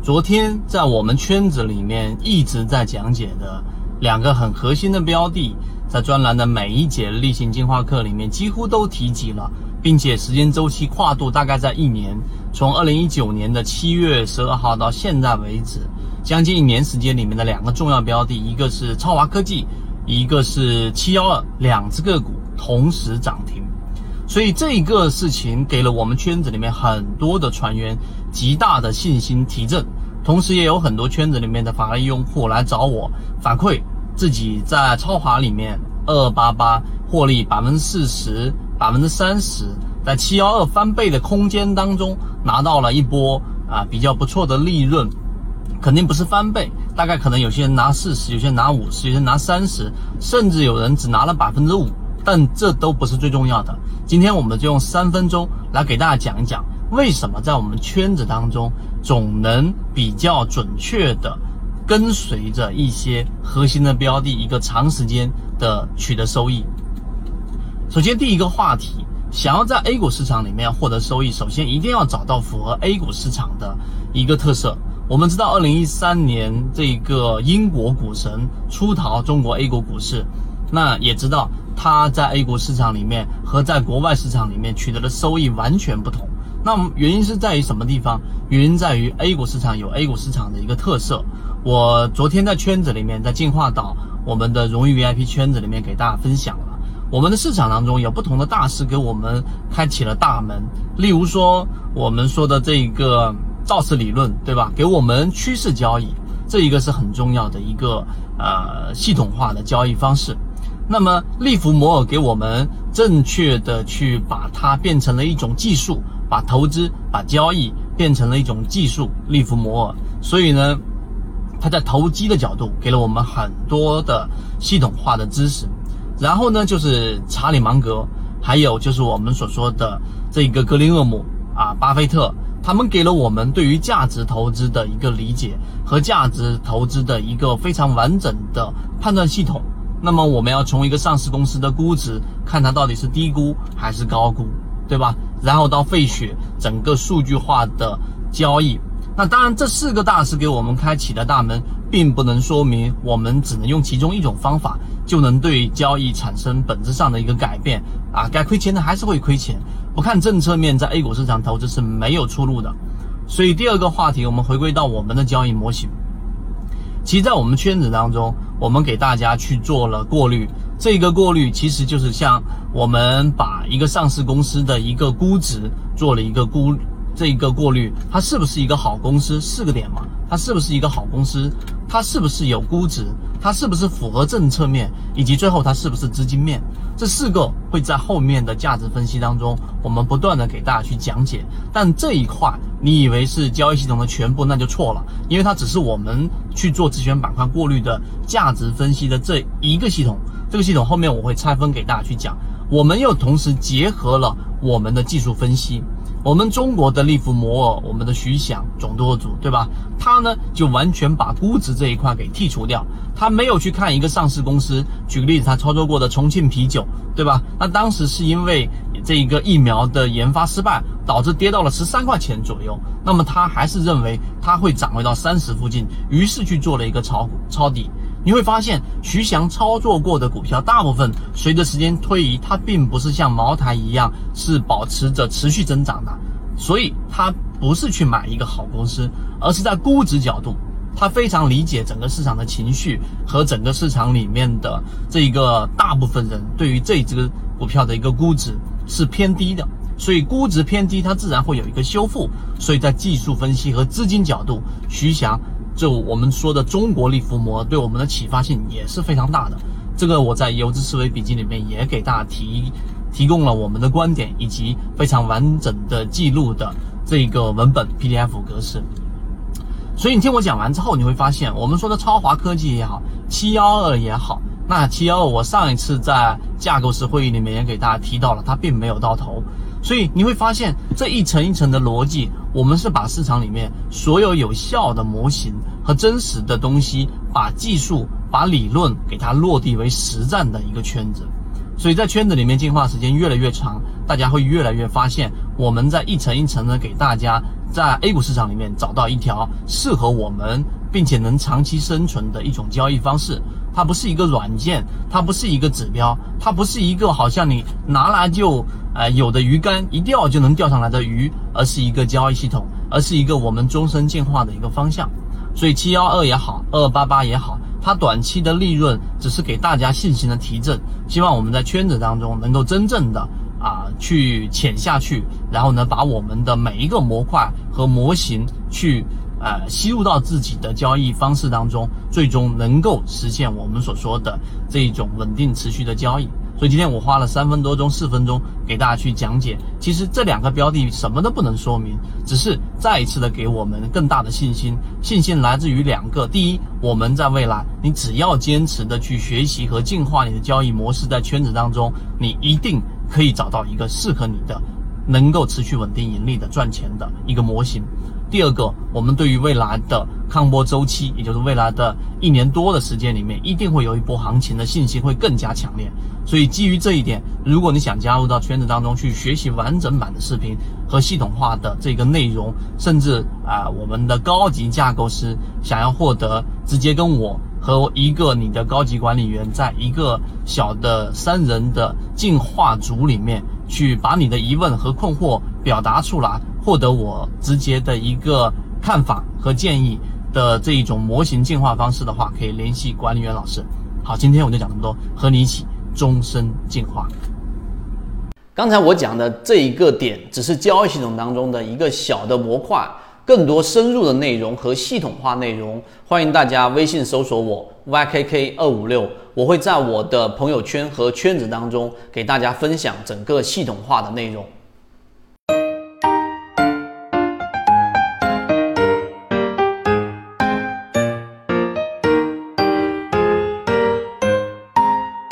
昨天在我们圈子里面一直在讲解的两个很核心的标的，在专栏的每一节例行进化课里面几乎都提及了，并且时间周期跨度大概在一年，从二零一九年的七月十二号到现在为止，将近一年时间里面的两个重要标的，一个是超华科技，一个是七幺二，两只个股同时涨停。所以这个事情给了我们圈子里面很多的船员极大的信心提振，同时也有很多圈子里面的法律用户来找我反馈自己在超华里面二八八获利百分之四十、百分之三十，在七幺二翻倍的空间当中拿到了一波啊比较不错的利润，肯定不是翻倍，大概可能有些人拿四十，有些人拿五十，有些人拿三十，甚至有人只拿了百分之五。但这都不是最重要的。今天我们就用三分钟来给大家讲一讲，为什么在我们圈子当中总能比较准确的跟随着一些核心的标的，一个长时间的取得收益。首先，第一个话题，想要在 A 股市场里面获得收益，首先一定要找到符合 A 股市场的一个特色。我们知道，二零一三年这个英国股神出逃中国 A 股股市。那也知道，他在 A 股市场里面和在国外市场里面取得的收益完全不同。那原因是在于什么地方？原因在于 A 股市场有 A 股市场的一个特色。我昨天在圈子里面，在进化岛我们的荣誉 VIP 圈子里面给大家分享了，我们的市场当中有不同的大师给我们开启了大门。例如说，我们说的这个道氏理论，对吧？给我们趋势交易，这一个是很重要的一个呃系统化的交易方式。那么利弗摩尔给我们正确的去把它变成了一种技术，把投资、把交易变成了一种技术。利弗摩尔，所以呢，他在投机的角度给了我们很多的系统化的知识。然后呢，就是查理芒格，还有就是我们所说的这个格林厄姆啊，巴菲特，他们给了我们对于价值投资的一个理解和价值投资的一个非常完整的判断系统。那么我们要从一个上市公司的估值看它到底是低估还是高估，对吧？然后到费雪整个数据化的交易。那当然，这四个大师给我们开启的大门，并不能说明我们只能用其中一种方法就能对交易产生本质上的一个改变啊！该亏钱的还是会亏钱，不看政策面，在 A 股市场投资是没有出路的。所以第二个话题，我们回归到我们的交易模型。其实，在我们圈子当中，我们给大家去做了过滤。这个过滤其实就是像我们把一个上市公司的一个估值做了一个估，这一个过滤，它是不是一个好公司？四个点嘛，它是不是一个好公司？它是不是有估值？它是不是符合政策面？以及最后它是不是资金面？这四个会在后面的价值分析当中，我们不断的给大家去讲解。但这一块你以为是交易系统的全部，那就错了，因为它只是我们去做自选板块过滤的价值分析的这一个系统。这个系统后面我会拆分给大家去讲。我们又同时结合了我们的技术分析。我们中国的利弗摩尔，我们的徐翔总舵主，对吧？他呢就完全把估值这一块给剔除掉，他没有去看一个上市公司。举个例子，他操作过的重庆啤酒，对吧？那当时是因为这一个疫苗的研发失败，导致跌到了十三块钱左右。那么他还是认为它会涨回到三十附近，于是去做了一个炒股抄底。你会发现，徐翔操作过的股票，大部分随着时间推移，它并不是像茅台一样是保持着持续增长的，所以他不是去买一个好公司，而是在估值角度，他非常理解整个市场的情绪和整个市场里面的这一个大部分人对于这只股票的一个估值是偏低的，所以估值偏低，它自然会有一个修复，所以在技术分析和资金角度，徐翔。就我们说的中国力伏魔对我们的启发性也是非常大的。这个我在游资思维笔记里面也给大家提提供了我们的观点以及非常完整的记录的这个文本 PDF 格式。所以你听我讲完之后，你会发现我们说的超华科技也好，七幺二也好，那七幺二我上一次在架构师会议里面也给大家提到了，它并没有到头。所以你会发现这一层一层的逻辑。我们是把市场里面所有有效的模型和真实的东西，把技术、把理论给它落地为实战的一个圈子。所以在圈子里面进化时间越来越长，大家会越来越发现，我们在一层一层的给大家在 A 股市场里面找到一条适合我们并且能长期生存的一种交易方式。它不是一个软件，它不是一个指标，它不是一个好像你拿来就呃有的鱼竿一钓就能钓上来的鱼，而是一个交易系统，而是一个我们终身进化的一个方向。所以七幺二也好，二二八八也好。它短期的利润只是给大家信心的提振，希望我们在圈子当中能够真正的啊去潜下去，然后呢把我们的每一个模块和模型去呃吸入到自己的交易方式当中，最终能够实现我们所说的这一种稳定持续的交易。所以今天我花了三分多钟、四分钟给大家去讲解，其实这两个标的什么都不能说明，只是再一次的给我们更大的信心。信心来自于两个：第一，我们在未来，你只要坚持的去学习和进化你的交易模式，在圈子当中，你一定可以找到一个适合你的、能够持续稳定盈利的赚钱的一个模型。第二个，我们对于未来的抗波周期，也就是未来的一年多的时间里面，一定会有一波行情的信心会更加强烈。所以基于这一点，如果你想加入到圈子当中去学习完整版的视频和系统化的这个内容，甚至啊我们的高级架构师想要获得直接跟我和一个你的高级管理员在一个小的三人的进化组里面去把你的疑问和困惑表达出来。获得我直接的一个看法和建议的这一种模型进化方式的话，可以联系管理员老师。好，今天我就讲这么多，和你一起终身进化。刚才我讲的这一个点，只是交易系统当中的一个小的模块，更多深入的内容和系统化内容，欢迎大家微信搜索我 ykk 二五六，我会在我的朋友圈和圈子当中给大家分享整个系统化的内容。